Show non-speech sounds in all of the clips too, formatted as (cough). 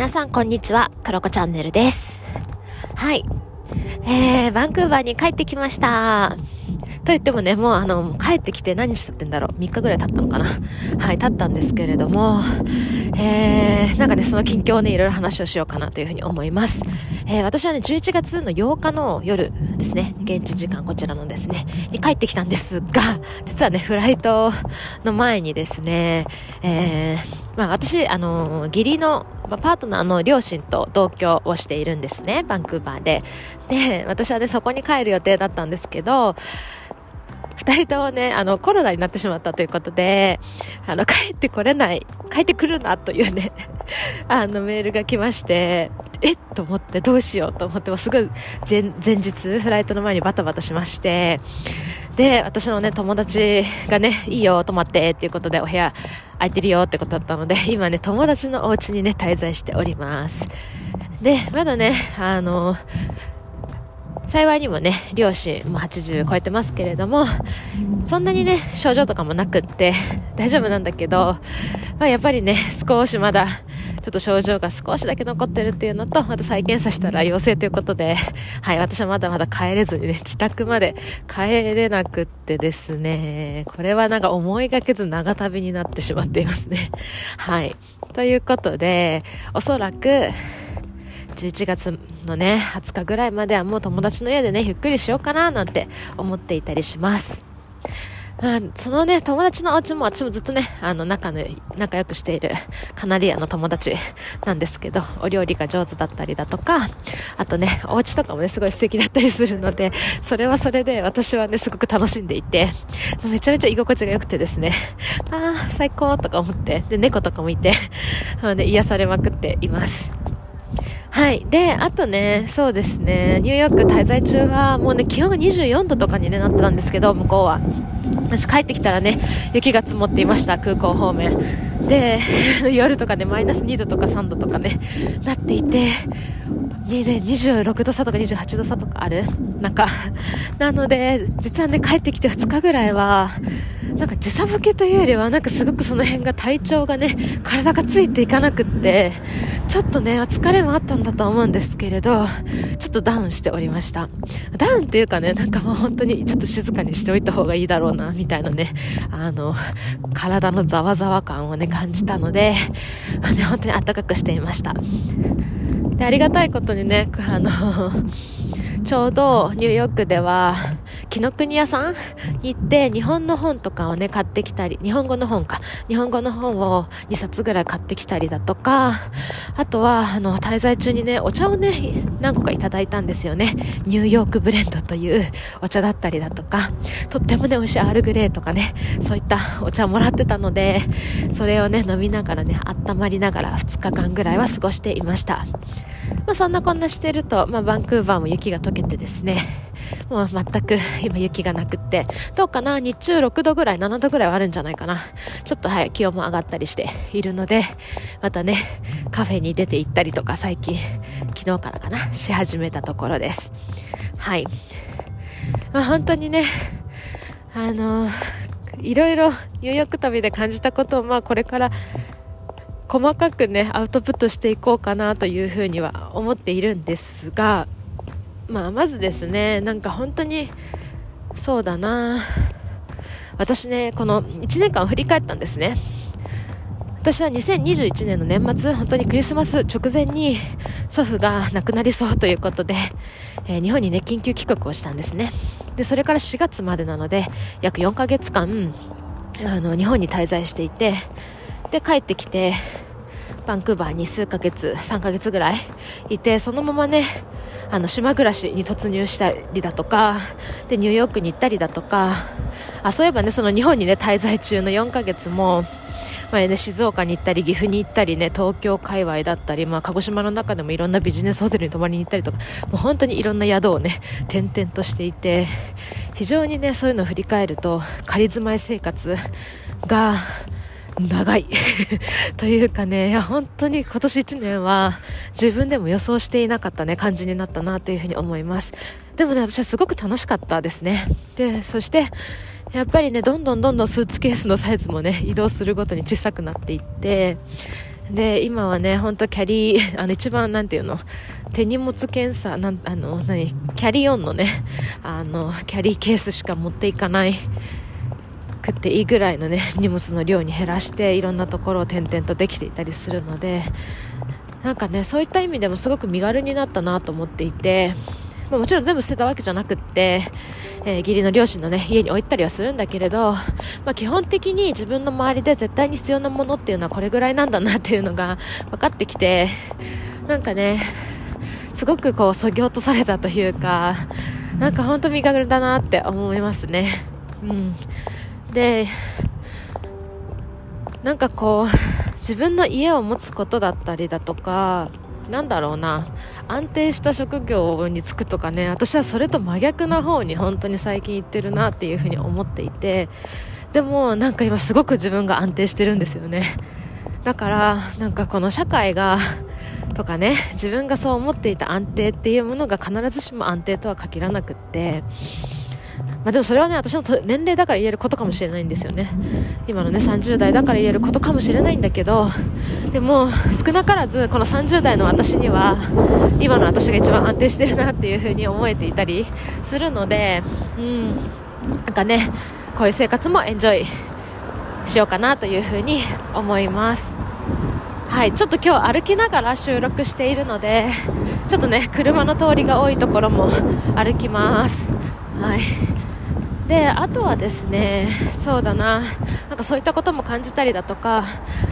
皆さんこんにちは、クロコチャンネルです。はい。えー、バンクーバーに帰ってきました。と言ってもね、もうあの、帰ってきて何しちゃってんだろう。3日ぐらい経ったのかな。はい、経ったんですけれども、えー、なんかね、その近況をね、いろいろ話をしようかなというふうに思います。えー、私はね、11月の8日の夜ですね、現地時間こちらのですね、に帰ってきたんですが、実はね、フライトの前にですね、えー、まあ私、あの、義理の、まあ、パートナーの両親と同居をしているんですね、バンクーバーで。で、私はね、そこに帰る予定だったんですけど、二人ともね、あの、コロナになってしまったということで、あの、帰ってこれない、帰ってくるなというね、(laughs) あの、メールが来まして、えっと思ってどうしようと思って、もすぐ前前日、フライトの前にバタバタしまして、で、私のね、友達がね、いいよ、泊まって、っていうことでお部屋空いてるよってことだったので、(laughs) 今ね、友達のお家にね、滞在しております。で、まだね、あの、幸いにもね、両親も80超えてますけれども、そんなにね、症状とかもなくって大丈夫なんだけど、まあやっぱりね、少しまだ、ちょっと症状が少しだけ残ってるっていうのと、また再検査したら陽性ということで、(laughs) はい、私はまだまだ帰れずにね、自宅まで帰れなくってですね、これはなんか思いがけず長旅になってしまっていますね。(laughs) はい。ということで、おそらく、11月のね、20日ぐらいまではもう友達の家でね、ゆっくりしようかななんて思っていたりします。まあ、そのね、友達のお家も私もずっとね、あの、仲の、仲良くしているカナリアの友達なんですけど、お料理が上手だったりだとか、あとね、お家とかもね、すごい素敵だったりするので、それはそれで私はね、すごく楽しんでいて、めちゃめちゃ居心地が良くてですね、ああ、最高とか思って、で、猫とかもいて、あのね、癒されまくっています。はい。で、あとね、そうですね、ニューヨーク滞在中は、もうね、気温が24度とかに、ね、なってたんですけど、向こうは。私帰ってきたらね、雪が積もっていました、空港方面。で、(laughs) 夜とかね、マイナス2度とか3度とかね、なっていて、ね、26度差とか28度差とかある中。なので、実はね、帰ってきて2日ぐらいは、なんか時差ボケというよりは、なんかすごくその辺が体調がね、体がついていかなくって、ちょっとね、疲れもあったんだと思うんですけれど、ちょっとダウンしておりました。ダウンっていうかね、なんかもう本当にちょっと静かにしておいた方がいいだろうな、みたいなね、あの、体のざわざわ感をね、感じたので、まあね、本当に暖かくしていました。で、ありがたいことにね、あの、ちょうどニューヨークでは、紀ノ国屋さんに行って日本の本とかをね買ってきたり日本語の本か。日本語の本を2冊ぐらい買ってきたりだとかあとはあの滞在中にねお茶をね何個かいただいたんですよね。ニューヨークブレンドというお茶だったりだとかとってもね美味しいアールグレーとかねそういったお茶をもらってたのでそれをね飲みながらね温まりながら2日間ぐらいは過ごしていました。まあ、そんなこんなしてると、まあ、バンクーバーも雪が溶けてですね、(laughs) もう全く今雪がなくって、どうかな日中6度ぐらい、7度ぐらいはあるんじゃないかな。ちょっとはい、気温も上がったりしているので、またね、カフェに出て行ったりとか最近、昨日からかな、し始めたところです。はい。まあ、本当にね、あの、いろいろニューヨーク旅で感じたことを、まあこれから細かくねアウトプットしていこうかなというふうには思っているんですが、まあ、まずですねなんか本当にそうだな。私ねこの1年間を振り返ったんですね。私は2021年の年末本当にクリスマス直前に祖父が亡くなりそうということで、えー、日本にね緊急帰国をしたんですね。でそれから4月までなので約4ヶ月間あの日本に滞在していてで帰ってきてバンクーバーに数ヶ月3ヶ月ぐらいいてそのままねあの島暮らしに突入したりだとかでニューヨークに行ったりだとかあそういえばねその日本にね滞在中の4ヶ月も前ね、静岡に行ったり岐阜に行ったりね東京界隈だったり、まあ、鹿児島の中でもいろんなビジネスホテルに泊まりに行ったりとかもう本当にいろんな宿をね転々としていて非常にねそういうのを振り返ると仮住まい生活が長い。(laughs) というかねいや本当に今年1年は自分でも予想していなかったね感じになったなというふうに思います。でもね私はすごく楽しかったですね。でそしてやっぱりねどんどんどんどんスーツケースのサイズもね移動するごとに小さくなっていってで今はね本当キャリーあの一番なんていうの手荷物検査なんあの何キャリーオンのねあのキャリーケースしか持っていかないくっていいぐらいのね (laughs) 荷物の量に減らしていろんなところを転々とできていたりするのでなんかねそういった意味でもすごく身軽になったなと思っていてま、もちろん全部捨てたわけじゃなくって、えー、義理の両親のね、家に置いたりはするんだけれど、まあ、基本的に自分の周りで絶対に必要なものっていうのはこれぐらいなんだなっていうのが (laughs) 分かってきて、なんかね、すごくこう、そぎ落とされたというか、なんか本当に身軽だなって思いますね。うん。で、なんかこう、自分の家を持つことだったりだとか、なんだろうな安定した職業に就くとかね私はそれと真逆な方に本当に最近行ってるなっていうふうに思っていてでもなんか今すごく自分が安定してるんですよね。だからなんかこの社会がとかね自分がそう思っていた安定っていうものが必ずしも安定とは限らなくってまあ、でもそれはね私の年齢だから言えることかもしれないんですよね。今のね30代だから言えることかもしれないんだけどでも少なからずこの30代の私には今の私が一番安定してるなっていう風に思えていたりするのでうんなんかねこういう生活もエンジョイしようかなという風に思います。はいちょっと今日歩きながら収録しているのでちょっとね車の通りが多いところも歩きます。はい。であとはですねそうだななんかそういったことも感じたりだとか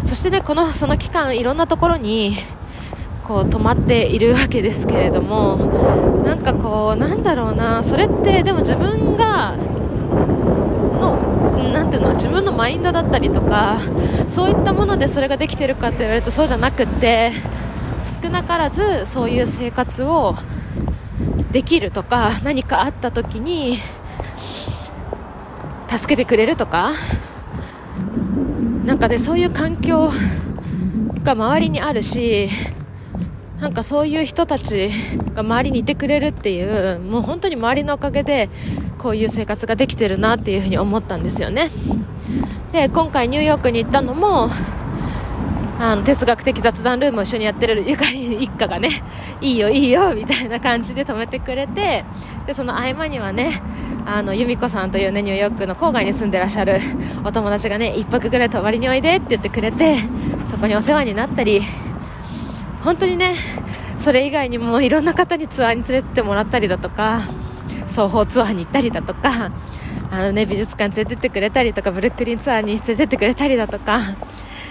そしてねこのその期間いろんなところにこう泊まっているわけですけれどもなんかこうなんだろうなそれってでも自分がのなていうの自分のマインドだったりとかそういったものでそれができてるかって言われるとそうじゃなくって少なからずそういう生活をできるとか何かあった時に助けてくれるとか？なんかねそういう環境が周りにあるしなんかそういう人たちが周りにいてくれるっていうもう本当に周りのおかげでこういう生活ができてるなっていうふうに思ったんですよね。で今回ニューヨークに行ったのもあの哲学的雑談ルームを一緒にやってるゆかり一家がね (laughs) いいよいいよみたいな感じで止めてくれてでその合間にはねあの由美子さんというねニューヨークの郊外に住んでらっしゃる (laughs) お友達がね1泊ぐらい泊まりにおいでって言ってくれてそこにお世話になったり本当にねそれ以外にもいろんな方にツアーに連れてってもらったりだとか双方ツアーに行ったりだとかあのね美術館連れてってくれたりとかブルックリンツアーに連れてってくれたりだとか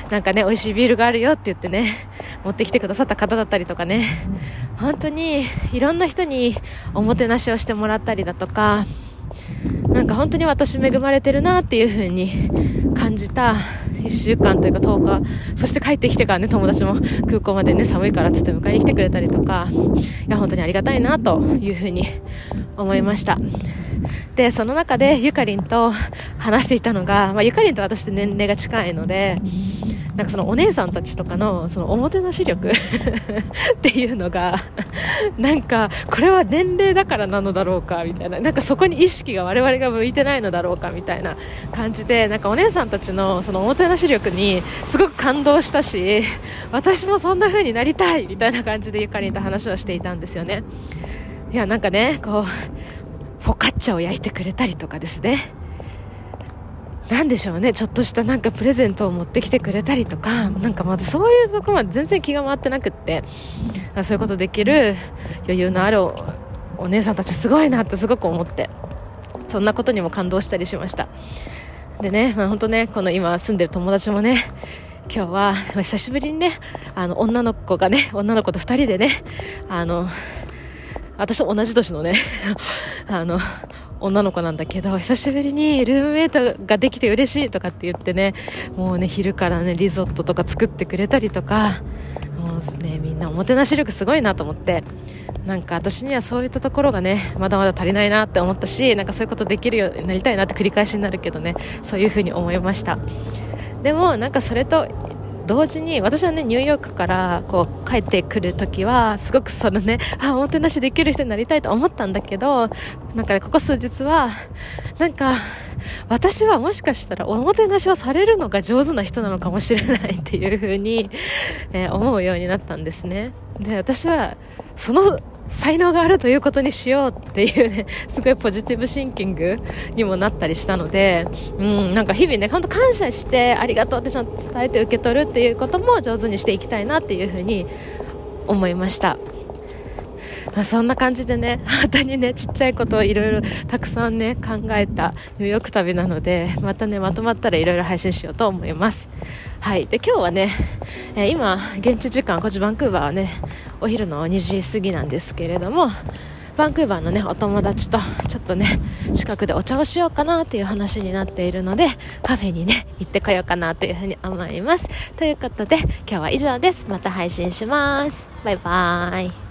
なんかね美味しいビールがあるよって言ってね (laughs) 持ってきてくださった方だったりとかね。本当にいろんな人におもてなしをしてもらったりだとかなんか本当に私恵まれてるなっていう風に感じた1週間というか10日そして帰ってきてからね友達も空港までね寒いからつって迎えに来てくれたりとかいや本当にありがたいなという風に思いました。でその中でゆかりんと話していたのが、まあ、ゆかりんと私って年齢が近いのでなんかそのお姉さんたちとかのそのおもてなし力 (laughs) っていうのがなんかこれは年齢だからなのだろうかみたいな。なんかそこに意識が我々が向いてないのだろうかみたいな感じでなんかお姉さんたちのそのおもてなし力にすごく感動したし私もそんな風になりたいみたいな感じでゆかりんと話をしていたんですよね。いやなんかねこうフォカッチャを焼いてくれたりとかですね。なんでしょうね。ちょっとしたなんかプレゼントを持ってきてくれたりとかなんかまずそういうとこまで全然気が回ってなくってそういうことできる余裕のあるお姉さんたちすごいなってすごく思ってそんなことにも感動したりしました。でね、まあ、本当ねこの今住んでる友達もね今日は久しぶりにねあの女の子がね女の子と2人でねあの私と同じ年のね (laughs) あの女の子なんだけど久しぶりにルームメイトができて嬉しいとかって言ってねもうね昼からねリゾットとか作ってくれたりとかもうねみんなおもてなし力すごいなと思ってなんか私にはそういったところがねまだまだ足りないなって思ったしなんかそういうことできるようになりたいなって繰り返しになるけどねそういうふうに思いました。でもなんかそれと同時に私はねニューヨークからこう帰ってくる時はすごくそのね (laughs) あおもてなしできる人になりたいと思ったんだけどなんか、ね、ここ数日はなんか私はもしかしたらおもてなしをされるのが上手な人なのかもしれないっていうふうに、えー、思うようになったんですね。で、私は、その才能があるということにしようっていうね、(laughs) すごいポジティブシンキングにもなったりしたので、うん、なんか日々ね、本当感謝して、ありがとうってちゃんと伝えて受け取るっていうことも上手にしていきたいなっていうふうに思いました。まあ、そんな感じでね、(laughs) 本当にね、ちっちゃいことをいろいろたくさんね、考えたニューヨーク旅なので、またね、まとまったらいろいろ配信しようと思います。はい。で、今日はね、えー、今、現地時間、こっちバンクーバーはね、お昼の2時過ぎなんですけれども、バンクーバーのね、お友達と、ちょっとね、近くでお茶をしようかなっていう話になっているので、カフェにね、行ってこようかなというふうに思います。ということで、今日は以上です。また配信します。バイバーイ。